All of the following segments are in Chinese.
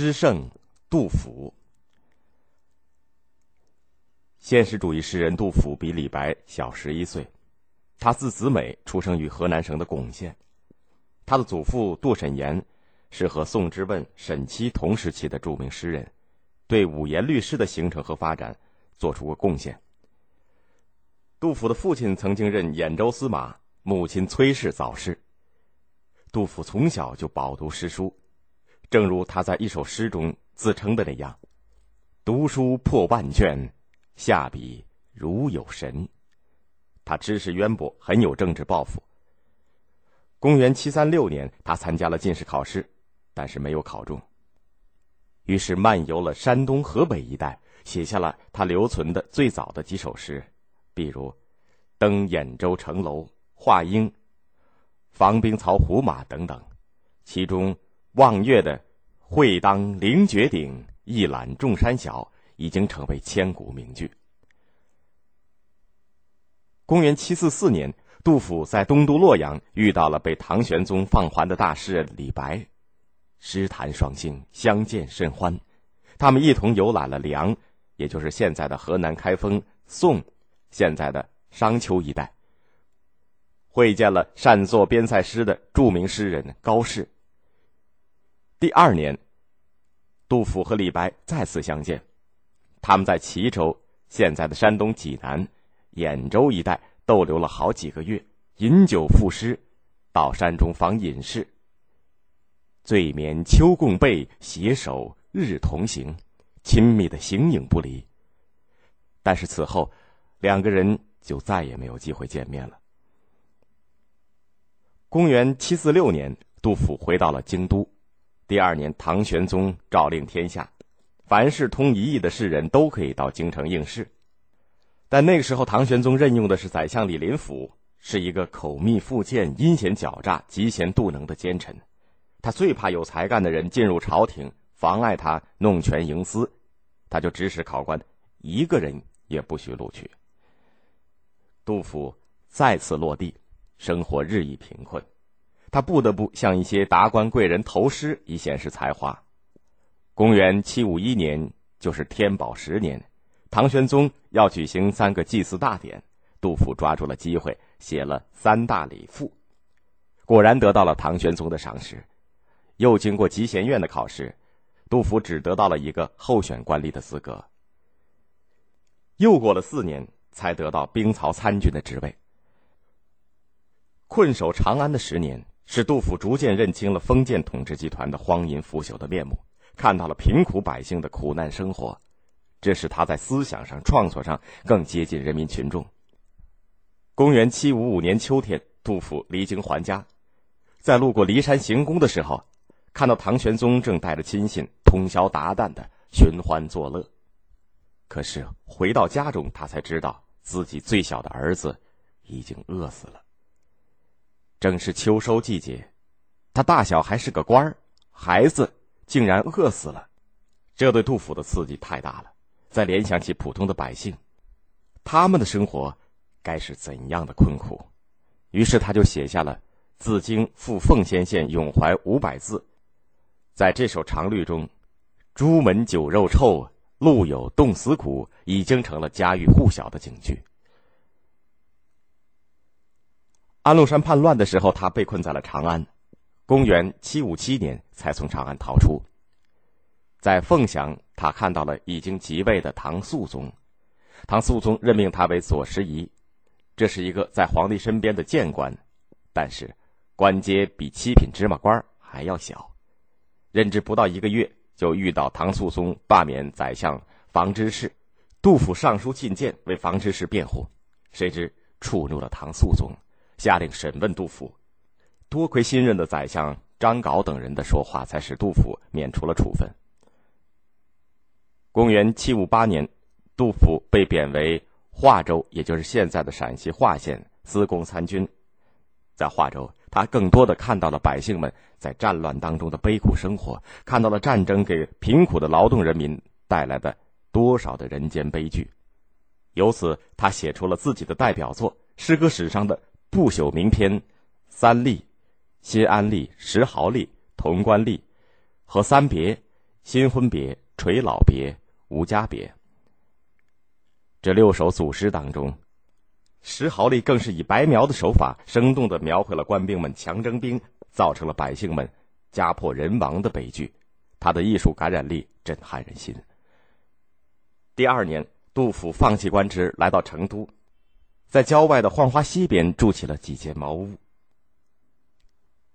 诗圣杜甫。现实主义诗人杜甫比李白小十一岁，他字子美，出生于河南省的巩县。他的祖父杜审言是和宋之问、沈七同时期的著名诗人，对五言律诗的形成和发展做出过贡献。杜甫的父亲曾经任兖州司马，母亲崔氏早逝。杜甫从小就饱读诗书，正如他在一首诗中自称的那样：“读书破万卷。”下笔如有神，他知识渊博，很有政治抱负。公元七三六年，他参加了进士考试，但是没有考中。于是漫游了山东、河北一带，写下了他留存的最早的几首诗，比如《登兖州城楼》《华鹰》《防兵曹胡马》等等。其中望岳的“会当凌绝顶，一览众山小”。已经成为千古名句。公元七四四年，杜甫在东都洛阳遇到了被唐玄宗放还的大诗人李白，诗谈双馨，相见甚欢。他们一同游览了梁，也就是现在的河南开封；宋，现在的商丘一带，会见了善作边塞诗的著名诗人高适。第二年，杜甫和李白再次相见。他们在齐州（现在的山东济南）、兖州一带逗留了好几个月，饮酒赋诗，到山中访隐士。醉眠秋共被，携手日同行，亲密的形影不离。但是此后，两个人就再也没有机会见面了。公元七四六年，杜甫回到了京都。第二年，唐玄宗诏令天下。凡是通一艺的士人都可以到京城应试，但那个时候唐玄宗任用的是宰相李林甫，是一个口蜜腹剑、阴险狡诈、嫉贤妒能的奸臣。他最怕有才干的人进入朝廷，妨碍他弄权营私，他就指使考官一个人也不许录取。杜甫再次落地，生活日益贫困，他不得不向一些达官贵人投诗以显示才华。公元七五一年，就是天宝十年，唐玄宗要举行三个祭祀大典，杜甫抓住了机会，写了《三大礼赋》，果然得到了唐玄宗的赏识。又经过集贤院的考试，杜甫只得到了一个候选官吏的资格。又过了四年，才得到兵曹参军的职位。困守长安的十年，使杜甫逐渐认清了封建统治集团的荒淫腐朽的面目。看到了贫苦百姓的苦难生活，这使他在思想上、创作上更接近人民群众。公元七五五年秋天，杜甫离京还家，在路过骊山行宫的时候，看到唐玄宗正带着亲信通宵达旦的寻欢作乐。可是回到家中，他才知道自己最小的儿子已经饿死了。正是秋收季节，他大小还是个官儿，孩子。竟然饿死了，这对杜甫的刺激太大了。再联想起普通的百姓，他们的生活该是怎样的困苦？于是他就写下了《自京赴奉先县咏怀》五百字。在这首长律中，“朱门酒肉臭，路有冻死骨”已经成了家喻户晓的警句。安禄山叛乱的时候，他被困在了长安。公元七五七年才从长安逃出，在凤翔，他看到了已经即位的唐肃宗。唐肃宗任命他为左拾遗，这是一个在皇帝身边的谏官，但是官阶比七品芝麻官还要小。任职不到一个月，就遇到唐肃宗罢免宰相房之士，杜甫上书进谏为房之士辩护，谁知触怒了唐肃宗，下令审问杜甫。多亏新任的宰相张镐等人的说话，才使杜甫免除了处分。公元七五八年，杜甫被贬为华州，也就是现在的陕西华县司功参军。在华州，他更多的看到了百姓们在战乱当中的悲苦生活，看到了战争给贫苦的劳动人民带来的多少的人间悲剧。由此，他写出了自己的代表作——诗歌史上的不朽名篇《三吏》。新安吏、石壕吏、潼关吏和三别，新婚别、垂老别、无家别。这六首组诗当中，石壕吏更是以白描的手法，生动的描绘了官兵们强征兵，造成了百姓们家破人亡的悲剧。他的艺术感染力震撼人心。第二年，杜甫放弃官职，来到成都，在郊外的浣花溪边筑起了几间茅屋。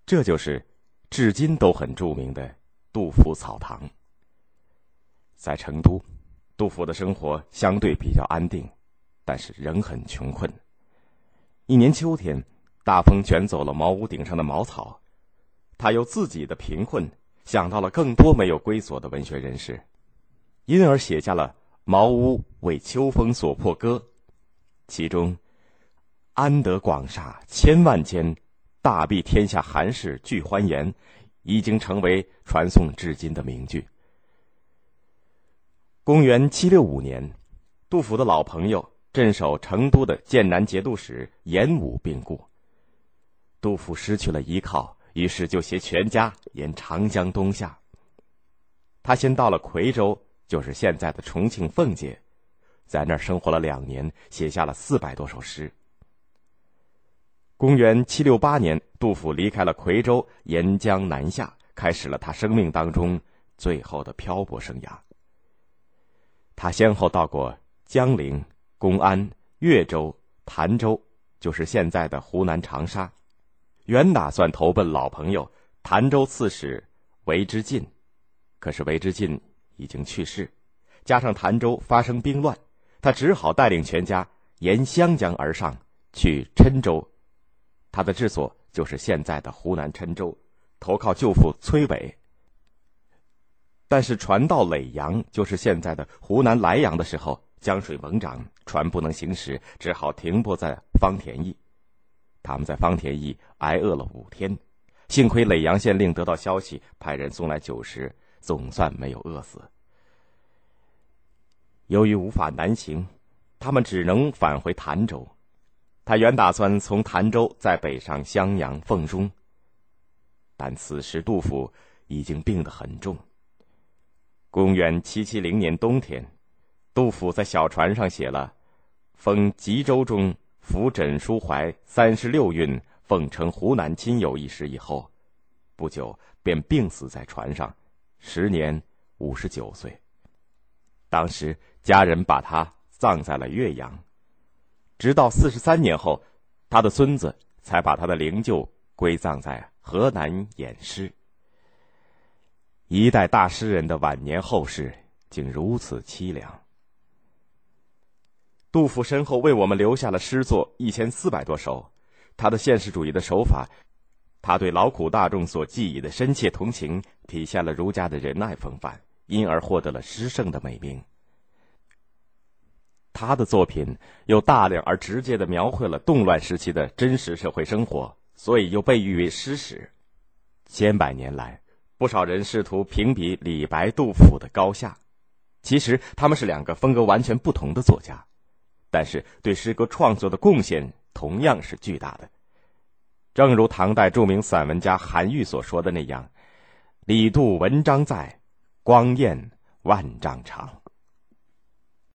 这就是至今都很著名的杜甫草堂。在成都，杜甫的生活相对比较安定，但是仍很穷困。一年秋天，大风卷走了茅屋顶上的茅草，他由自己的贫困。想到了更多没有归所的文学人士，因而写下了《茅屋为秋风所破歌》，其中“安得广厦千万间，大庇天下寒士俱欢颜”已经成为传颂至今的名句。公元七六五年，杜甫的老朋友镇守成都的剑南节度使严武病故，杜甫失去了依靠。于是就携全家沿长江东下。他先到了夔州，就是现在的重庆奉节，在那儿生活了两年，写下了四百多首诗。公元七六八年，杜甫离开了夔州，沿江南下，开始了他生命当中最后的漂泊生涯。他先后到过江陵、公安、岳州、潭州，就是现在的湖南长沙。原打算投奔老朋友潭州刺史韦之进，可是韦之进已经去世，加上潭州发生兵乱，他只好带领全家沿湘江而上，去郴州。他的治所就是现在的湖南郴州，投靠舅父崔伟。但是船到耒阳，就是现在的湖南莱阳的时候，江水猛涨，船不能行驶，只好停泊在方田驿。他们在方田驿挨饿了五天，幸亏耒阳县令得到消息，派人送来酒食，总算没有饿死。由于无法南行，他们只能返回潭州。他原打算从潭州再北上襄阳、凤中，但此时杜甫已经病得很重。公元七七零年冬天，杜甫在小船上写了《封吉州中》。扶枕书怀三十六韵，奉承湖南亲友一诗以后，不久便病死在船上，时年五十九岁。当时家人把他葬在了岳阳，直到四十三年后，他的孙子才把他的灵柩归葬在河南偃师。一代大诗人的晚年后事，竟如此凄凉。杜甫身后为我们留下了诗作一千四百多首，他的现实主义的手法，他对劳苦大众所寄予的深切同情，体现了儒家的仁爱风范，因而获得了诗圣的美名。他的作品又大量而直接的描绘了动乱时期的真实社会生活，所以又被誉为诗史。千百年来，不少人试图评比李白、杜甫的高下，其实他们是两个风格完全不同的作家。但是，对诗歌创作的贡献同样是巨大的。正如唐代著名散文家韩愈所说的那样：“李杜文章在，光焰万丈长。”